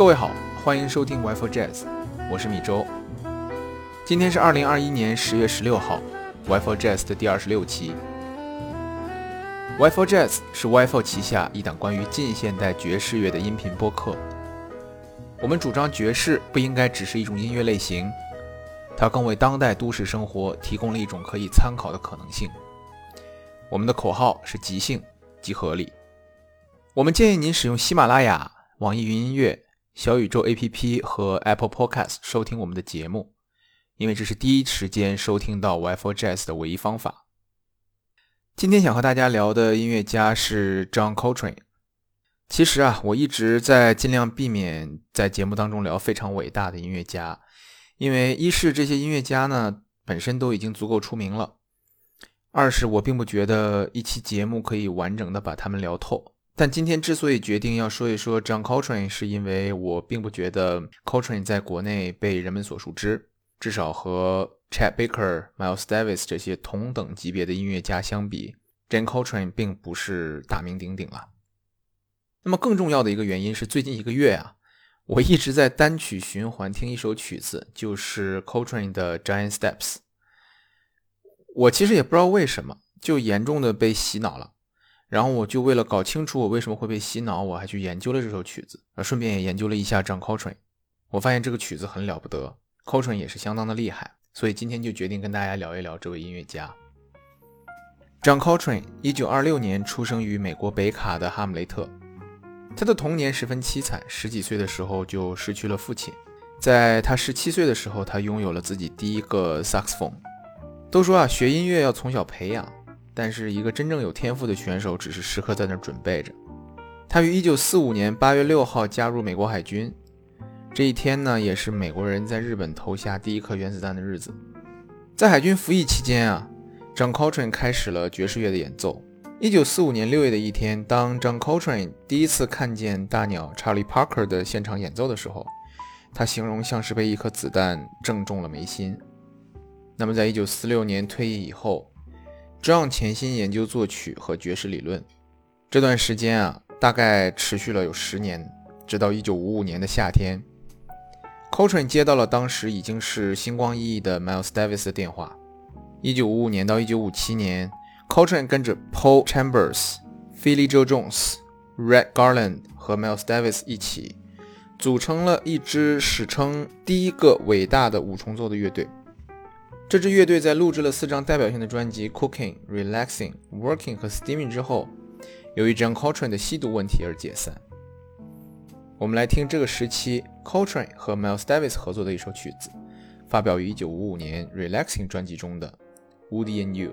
各位好，欢迎收听 Wi-Fi Jazz，我是米周。今天是二零二一年十月十六号，Wi-Fi Jazz 的第二十六期。Wi-Fi Jazz 是 Wi-Fi 旗下一档关于近现代爵士乐的音频播客。我们主张爵士不应该只是一种音乐类型，它更为当代都市生活提供了一种可以参考的可能性。我们的口号是即兴即合理。我们建议您使用喜马拉雅、网易云音乐、小宇宙 APP 和 Apple Podcast 收听我们的节目，因为这是第一时间收听到 Wi-Fi Jazz 的唯一方法。今天想和大家聊的音乐家是 John Coltrane。其实啊，我一直在尽量避免在节目当中聊非常伟大的音乐家，因为一是这些音乐家呢本身都已经足够出名了，二是我并不觉得一期节目可以完整的把他们聊透。但今天之所以决定要说一说 John Coltrane，是因为我并不觉得 Coltrane 在国内被人们所熟知，至少和 Chet Baker、Miles Davis 这些同等级别的音乐家相比，John Coltrane 并不是大名鼎鼎了。那么更重要的一个原因是，最近一个月啊，我一直在单曲循环听一首曲子，就是 Coltrane 的 Giant Steps。我其实也不知道为什么，就严重的被洗脑了。然后我就为了搞清楚我为什么会被洗脑，我还去研究了这首曲子，啊，顺便也研究了一下 jon Coltrane。我发现这个曲子很了不得，Coltrane 也是相当的厉害，所以今天就决定跟大家聊一聊这位音乐家。John Coltrane，一九二六年出生于美国北卡的哈姆雷特。他的童年十分凄惨，十几岁的时候就失去了父亲。在他十七岁的时候，他拥有了自己第一个萨克斯风。都说啊，学音乐要从小培养。但是一个真正有天赋的选手，只是时刻在那儿准备着。他于1945年8月6号加入美国海军，这一天呢，也是美国人在日本投下第一颗原子弹的日子。在海军服役期间啊，John Coltrane 开始了爵士乐的演奏。1945年6月的一天，当 John Coltrane 第一次看见大鸟 Charlie Parker 的现场演奏的时候，他形容像是被一颗子弹正中了眉心。那么，在1946年退役以后 John 潜心研究作曲和爵士理论，这段时间啊，大概持续了有十年，直到一九五五年的夏天，Coltrane 接到了当时已经是星光熠熠的 Miles Davis 的电话。一九五五年到一九五七年，Coltrane 跟着 Paul Chambers、Philly Joe Jones、Red Garland 和 Miles Davis 一起，组成了一支史称第一个伟大的五重奏的乐队。这支乐队在录制了四张代表性的专辑《Cooking》、《Relaxing》、《Working》和《Steaming》之后，由于 John Coltrane 的吸毒问题而解散。我们来听这个时期 Coltrane 和 Miles Davis 合作的一首曲子，发表于1955年《Relaxing》专辑中的《Woody and You》。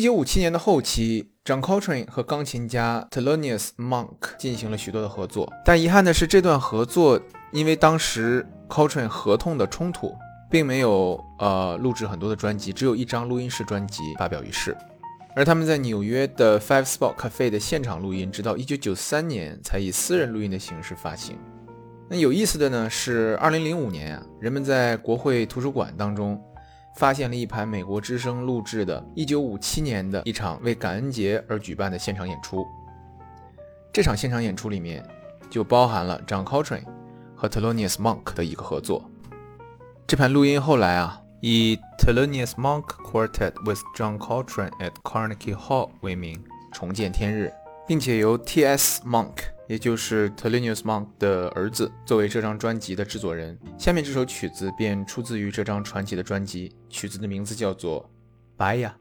一九五七年的后期，John Coltrane 和钢琴家 t e l o n i u s Monk 进行了许多的合作，但遗憾的是，这段合作因为当时 Coltrane 合同的冲突，并没有呃录制很多的专辑，只有一张录音室专辑发表于世。而他们在纽约的 Five Spot Cafe 的现场录音，直到一九九三年才以私人录音的形式发行。那有意思的呢是，二零零五年啊，人们在国会图书馆当中。发现了一盘美国之声录制的1957年的一场为感恩节而举办的现场演出。这场现场演出里面就包含了 John Coltrane 和 Thelonious Monk 的一个合作。这盘录音后来啊，以 Thelonious Monk Quartet with John Coltrane at Carnegie Hall 为名重见天日，并且由 T.S. Monk。也就是 Telenius Monk 的儿子作为这张专辑的制作人。下面这首曲子便出自于这张传奇的专辑，曲子的名字叫做《白呀》。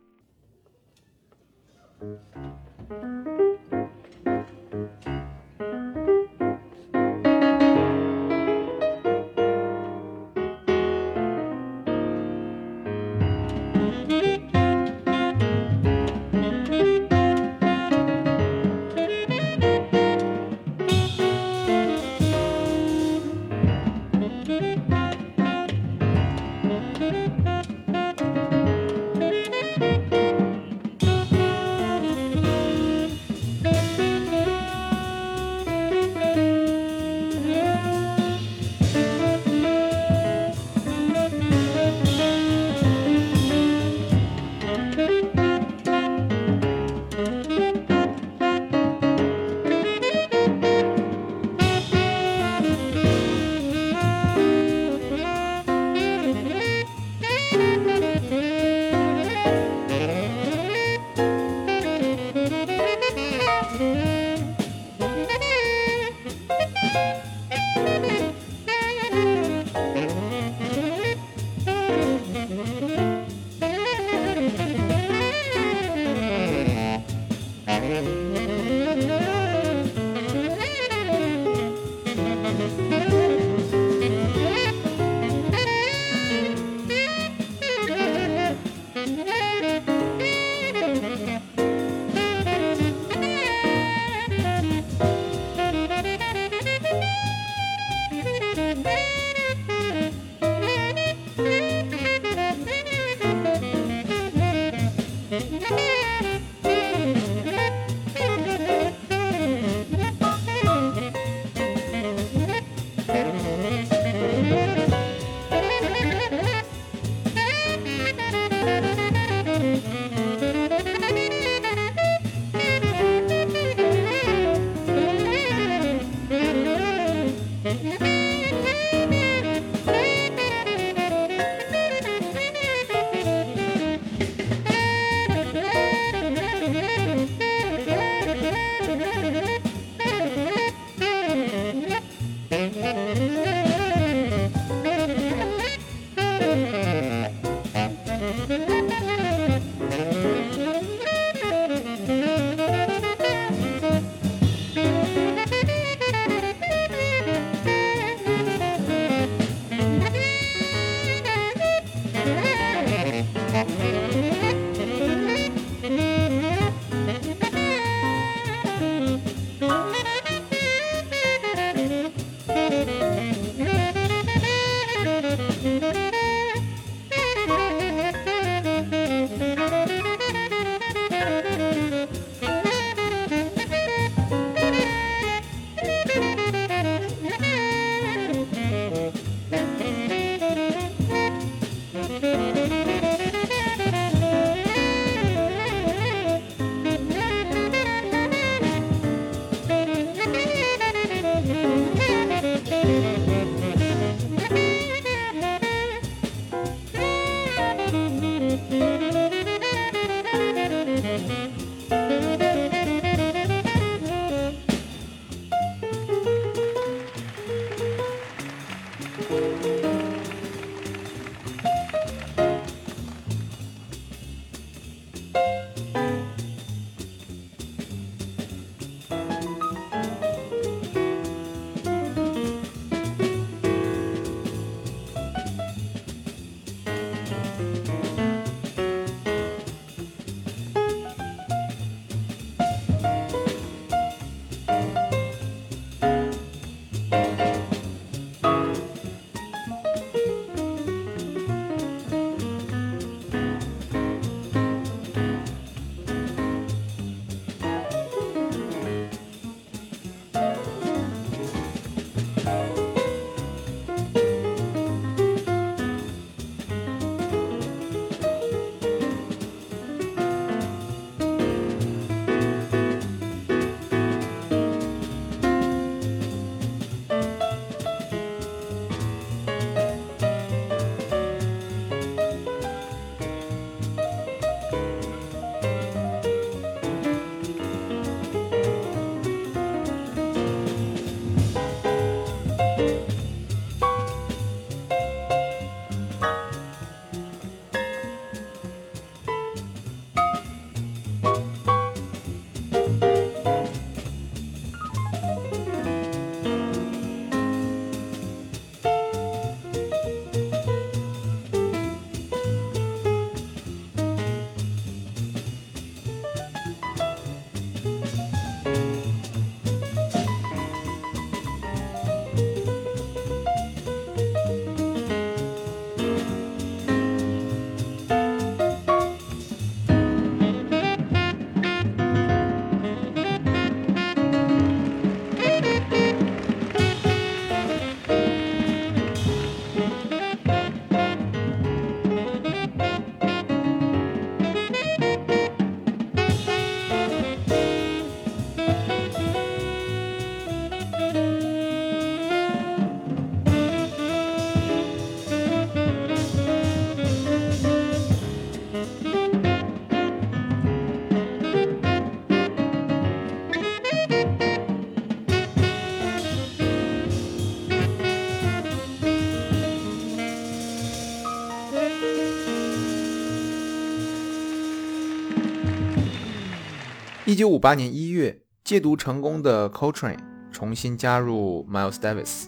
九五八年一月，戒毒成功的 Coltrane 重新加入 Miles Davis。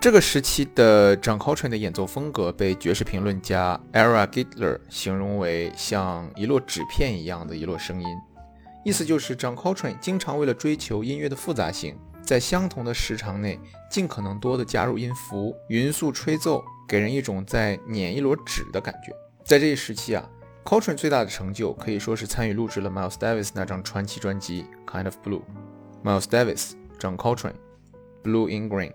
这个时期的 John Coltrane 的演奏风格被爵士评论家 Era Gidler 形容为像一摞纸片一样的一摞声音，意思就是 John Coltrane 经常为了追求音乐的复杂性，在相同的时长内尽可能多的加入音符，匀速吹奏，给人一种在捻一摞纸的感觉。在这一时期啊。Coltrane 最大的成就可以说是参与录制了 Miles Davis 那张传奇专辑《Kind of Blue》。Miles Davis、指 Coltrane，《Blue in Green》。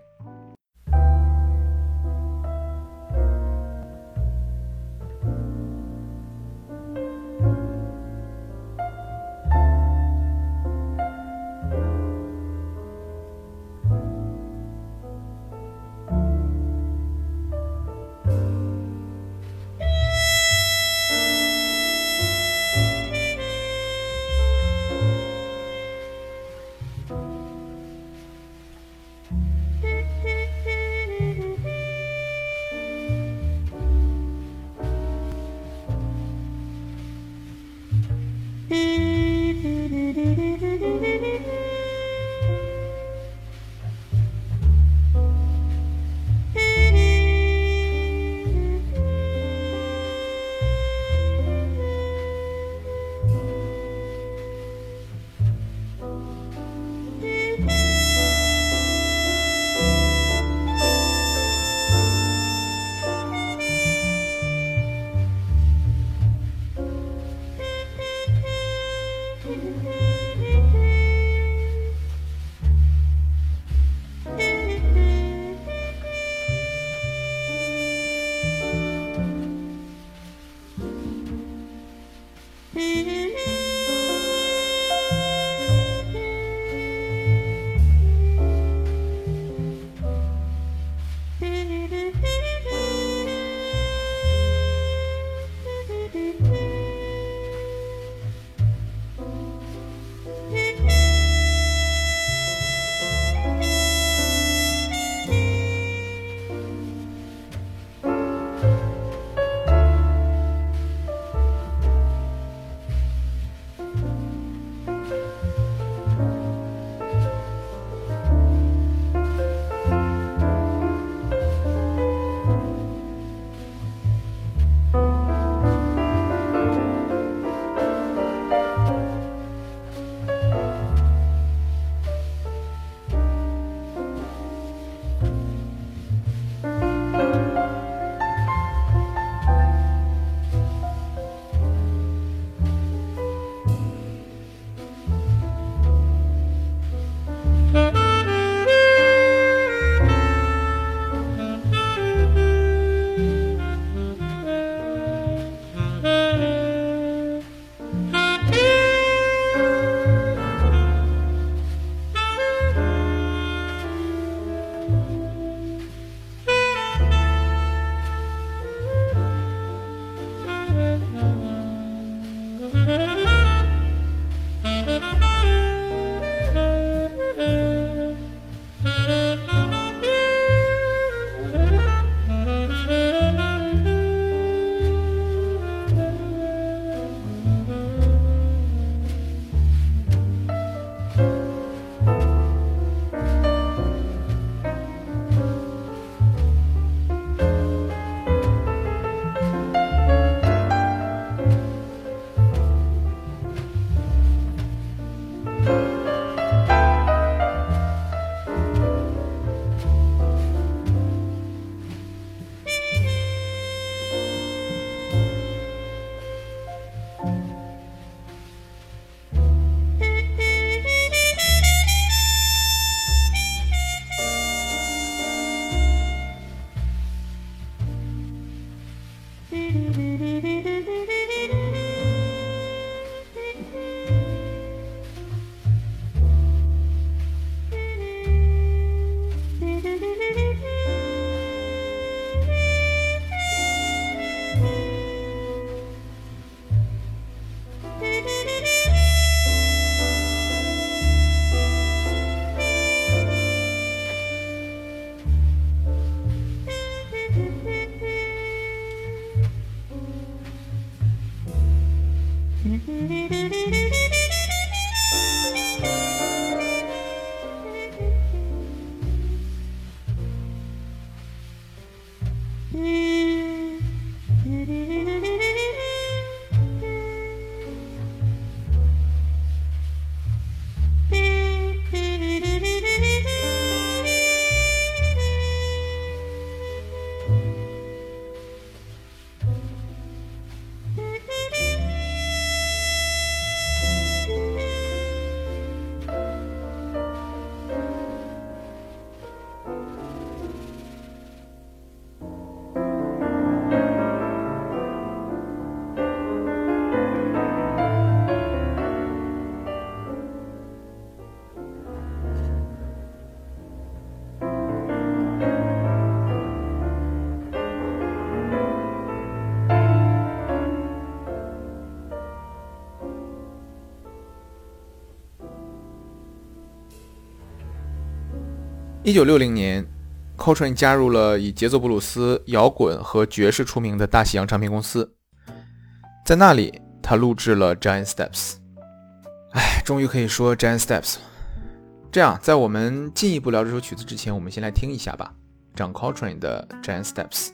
一九六零年，Coltrane 加入了以节奏布鲁斯、摇滚和爵士出名的大西洋唱片公司，在那里他录制了《Giant Steps》。哎，终于可以说《Giant Steps》。这样，在我们进一步聊这首曲子之前，我们先来听一下吧张 Coltrane 的《Giant Steps》。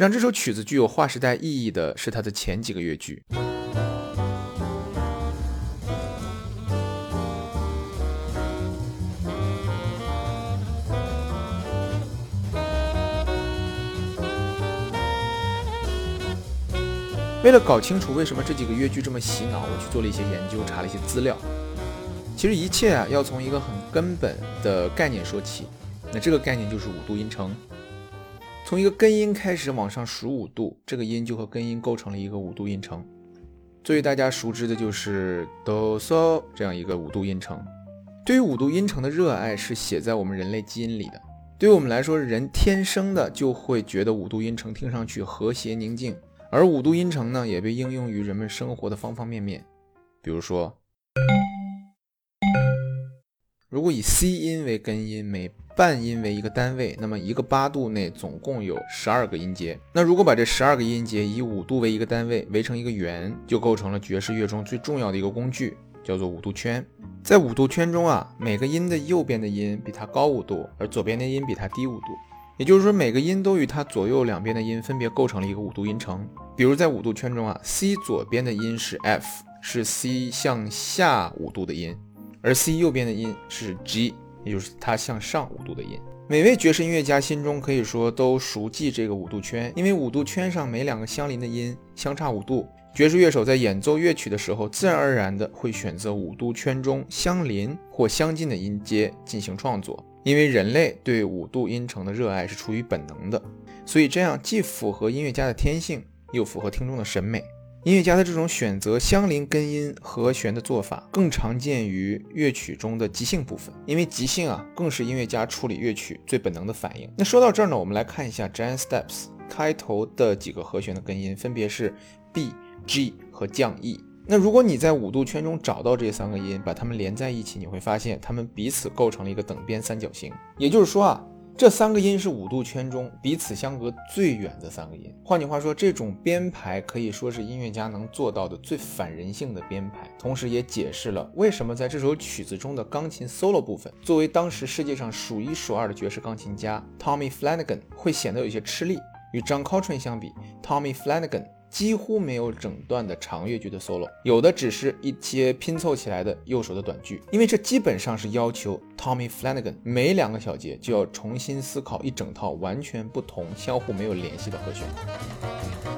让这首曲子具有划时代意义的是它的前几个乐句。为了搞清楚为什么这几个乐句这么洗脑，我去做了一些研究，查了一些资料。其实一切啊，要从一个很根本的概念说起。那这个概念就是五度音程。从一个根音开始往上数五度，这个音就和根音构成了一个五度音程。最大家熟知的就是哆嗦这样一个五度音程。对于五度音程的热爱是写在我们人类基因里的。对于我们来说，人天生的就会觉得五度音程听上去和谐宁静。而五度音程呢，也被应用于人们生活的方方面面。比如说，如果以 C 音为根音，每半音为一个单位，那么一个八度内总共有十二个音节。那如果把这十二个音节以五度为一个单位，围成一个圆，就构成了爵士乐中最重要的一个工具，叫做五度圈。在五度圈中啊，每个音的右边的音比它高五度，而左边的音比它低五度。也就是说，每个音都与它左右两边的音分别构成了一个五度音程。比如在五度圈中啊，C 左边的音是 F，是 C 向下五度的音，而 C 右边的音是 G，也就是它向上五度的音。每位爵士音乐家心中可以说都熟记这个五度圈，因为五度圈上每两个相邻的音相差五度。爵士乐手在演奏乐曲的时候，自然而然的会选择五度圈中相邻或相近的音阶进行创作。因为人类对五度音程的热爱是出于本能的，所以这样既符合音乐家的天性，又符合听众的审美。音乐家的这种选择相邻根音和弦的做法，更常见于乐曲中的即兴部分。因为即兴啊，更是音乐家处理乐曲最本能的反应。那说到这儿呢，我们来看一下 Giant Steps 开头的几个和弦的根音，分别是 B、G 和降 E。那如果你在五度圈中找到这三个音，把它们连在一起，你会发现它们彼此构成了一个等边三角形。也就是说啊，这三个音是五度圈中彼此相隔最远的三个音。换句话说，这种编排可以说是音乐家能做到的最反人性的编排，同时也解释了为什么在这首曲子中的钢琴 solo 部分，作为当时世界上数一数二的爵士钢琴家 Tommy Flanagan 会显得有些吃力。与 John Coltrane 相比，Tommy Flanagan。几乎没有整段的长乐句的 solo，有的只是一些拼凑起来的右手的短句，因为这基本上是要求 Tommy Flanagan 每两个小节就要重新思考一整套完全不同、相互没有联系的和弦。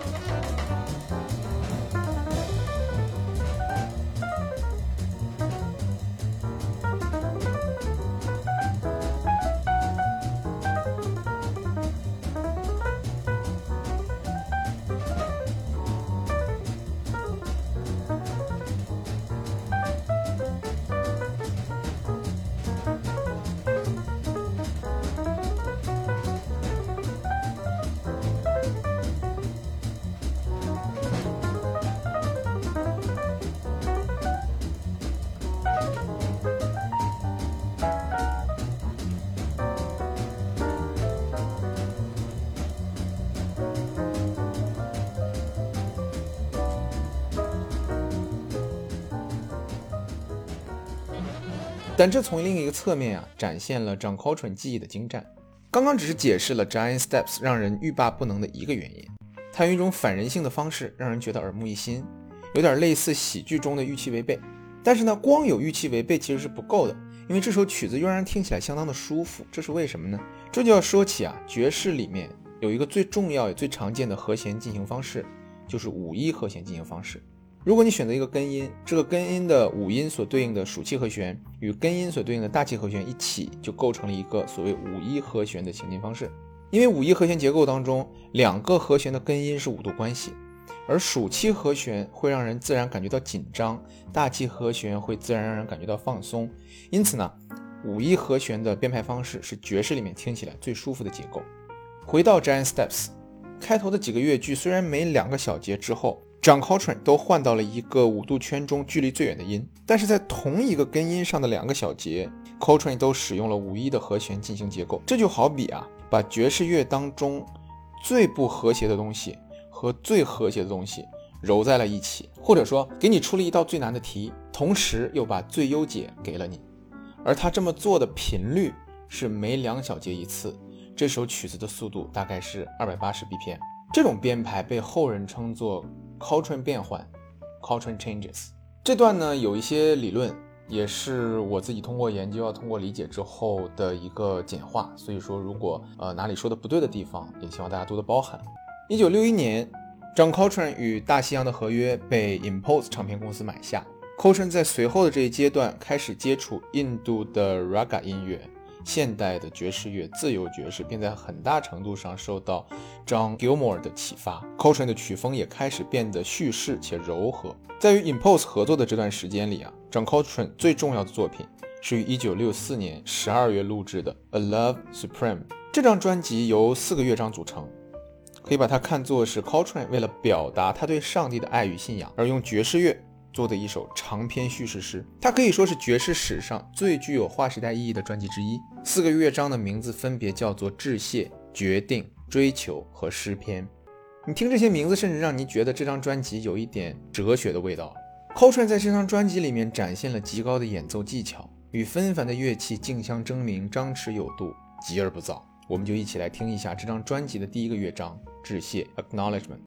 但这从另一个侧面啊，展现了 John Coltrane 技艺的精湛。刚刚只是解释了 Giant Steps 让人欲罢不能的一个原因，它用一种反人性的方式让人觉得耳目一新，有点类似喜剧中的预期违背。但是呢，光有预期违背其实是不够的，因为这首曲子又让人听起来相当的舒服。这是为什么呢？这就要说起啊，爵士里面有一个最重要也最常见的和弦进行方式，就是五一和弦进行方式。如果你选择一个根音，这个根音的五音所对应的属气和弦与根音所对应的大气和弦一起，就构成了一个所谓五一和弦的行进方式。因为五一和弦结构当中，两个和弦的根音是五度关系，而属气和弦会让人自然感觉到紧张，大气和弦会自然让人感觉到放松。因此呢，五一和弦的编排方式是爵士里面听起来最舒服的结构。回到 Giant Steps，开头的几个乐句虽然每两个小节之后。Jon Coltrane 都换到了一个五度圈中距离最远的音，但是在同一个根音上的两个小节，Coltrane 都使用了五一的和弦进行结构。这就好比啊，把爵士乐当中最不和谐的东西和最和谐的东西揉在了一起，或者说给你出了一道最难的题，同时又把最优解给了你。而他这么做的频率是每两小节一次。这首曲子的速度大概是二百八十 BPM。这种编排被后人称作 Coltrane 变换 （Coltrane Changes）。这段呢有一些理论，也是我自己通过研究、通过理解之后的一个简化。所以说，如果呃哪里说的不对的地方，也希望大家多多包涵。一九六一年，John Coltrane 与大西洋的合约被 Impulse 唱片公司买下。Coltrane 在随后的这一阶段开始接触印度的 Raga 音乐。现代的爵士乐、自由爵士，并在很大程度上受到 John Gilmore 的启发。Coltrane 的曲风也开始变得叙事且柔和。在与 Impulse 合作的这段时间里啊，John Coltrane 最重要的作品是于1964年12月录制的《A Love Supreme》。这张专辑由四个乐章组成，可以把它看作是 Coltrane 为了表达他对上帝的爱与信仰而用爵士乐。做的一首长篇叙事诗，它可以说是爵士史上最具有划时代意义的专辑之一。四个乐章的名字分别叫做致谢、决定、追求和诗篇。你听这些名字，甚至让你觉得这张专辑有一点哲学的味道。Coltrane 在这张专辑里面展现了极高的演奏技巧，与纷繁的乐器竞相争鸣，张弛有度，急而不躁。我们就一起来听一下这张专辑的第一个乐章致谢 （Acknowledgement）。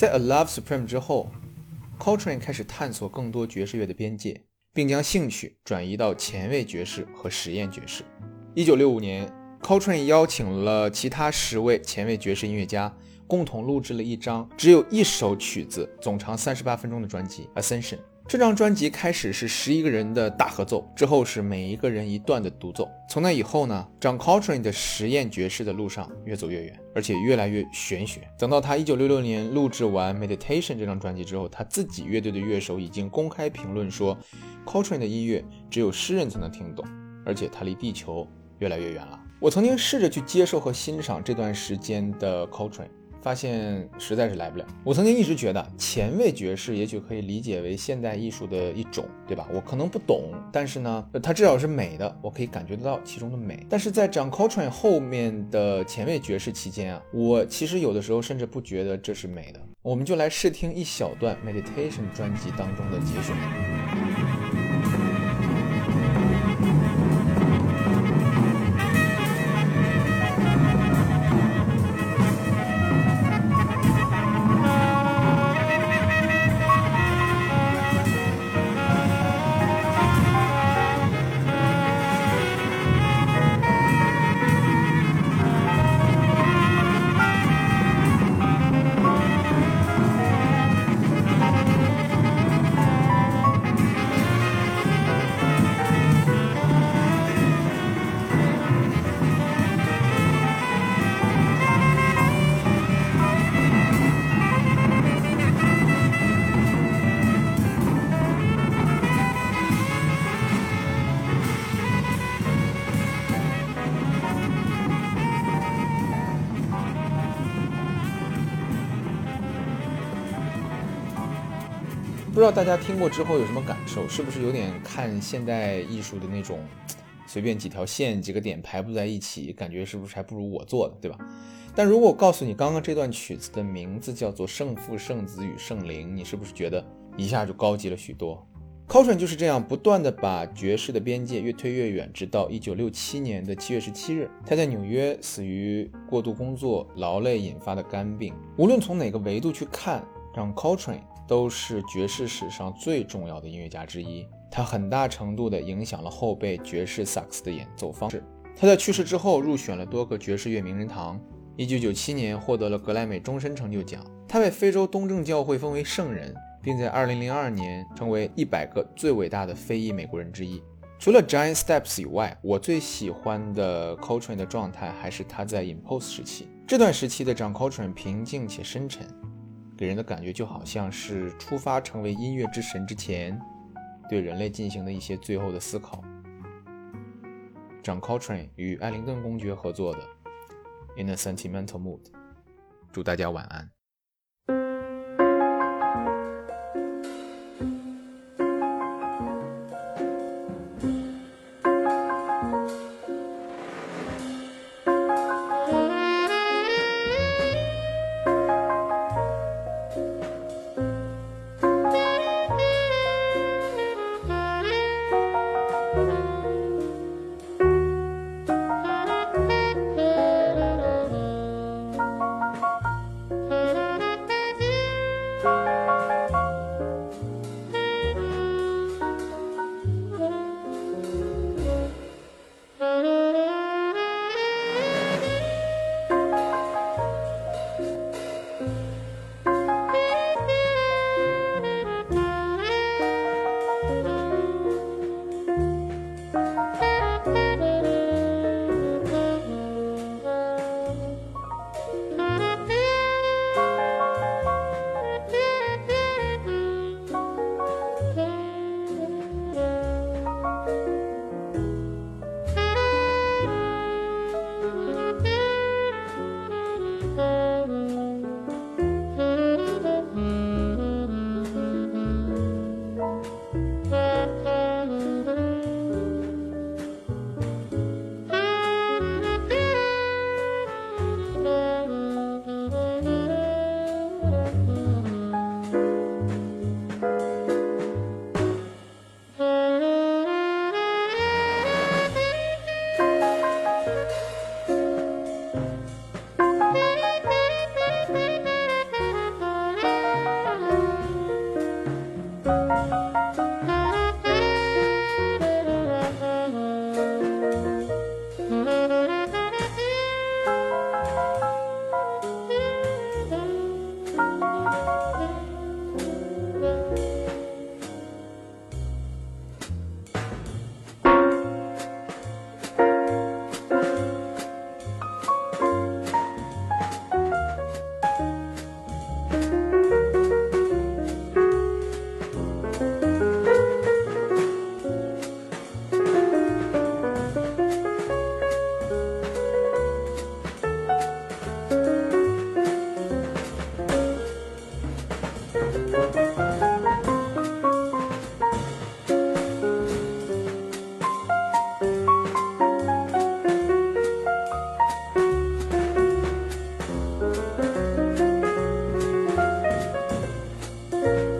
在《A Love Supreme》之后，Coltrane 开始探索更多爵士乐的边界，并将兴趣转移到前卫爵士和实验爵士。1965年，Coltrane 邀请了其他十位前卫爵士音乐家，共同录制了一张只有一首曲子、总长三十八分钟的专辑《Ascension》。这张专辑开始是十一个人的大合奏，之后是每一个人一段的独奏。从那以后呢，John Coltrane 的实验爵士的路上越走越远，而且越来越玄学。等到他一九六六年录制完《Meditation》这张专辑之后，他自己乐队的乐手已经公开评论说，Coltrane 的音乐只有诗人才能听懂，而且他离地球越来越远了。我曾经试着去接受和欣赏这段时间的 Coltrane。发现实在是来不了。我曾经一直觉得前卫爵士也许可以理解为现代艺术的一种，对吧？我可能不懂，但是呢，它至少是美的，我可以感觉得到其中的美。但是在 John Coltrane 后面的前卫爵士期间啊，我其实有的时候甚至不觉得这是美的。我们就来试听一小段 Meditation 专辑当中的节选。道大家听过之后有什么感受？是不是有点看现代艺术的那种，随便几条线、几个点排布在一起，感觉是不是还不如我做的，对吧？但如果我告诉你，刚刚这段曲子的名字叫做《圣父、圣子与圣灵》，你是不是觉得一下就高级了许多？Coltrane 就是这样不断的把爵士的边界越推越远，直到一九六七年的七月十七日，他在纽约死于过度工作劳累引发的肝病。无论从哪个维度去看，让 Coltrane。都是爵士史上最重要的音乐家之一，他很大程度地影响了后辈爵士萨克斯的演奏方式。他在去世之后入选了多个爵士乐名人堂。一九九七年获得了格莱美终身成就奖。他被非洲东正教会封为圣人，并在二零零二年成为一百个最伟大的非裔美国人之一。除了 Giant Steps 以外，我最喜欢的 Coltrane 的状态还是他在 Impulse 时期。这段时期的 John Coltrane 平静且深沉。给人的感觉就好像是出发成为音乐之神之前，对人类进行的一些最后的思考。John Coltrane 与艾灵顿公爵合作的《In a Sentimental Mood》，祝大家晚安。嗯。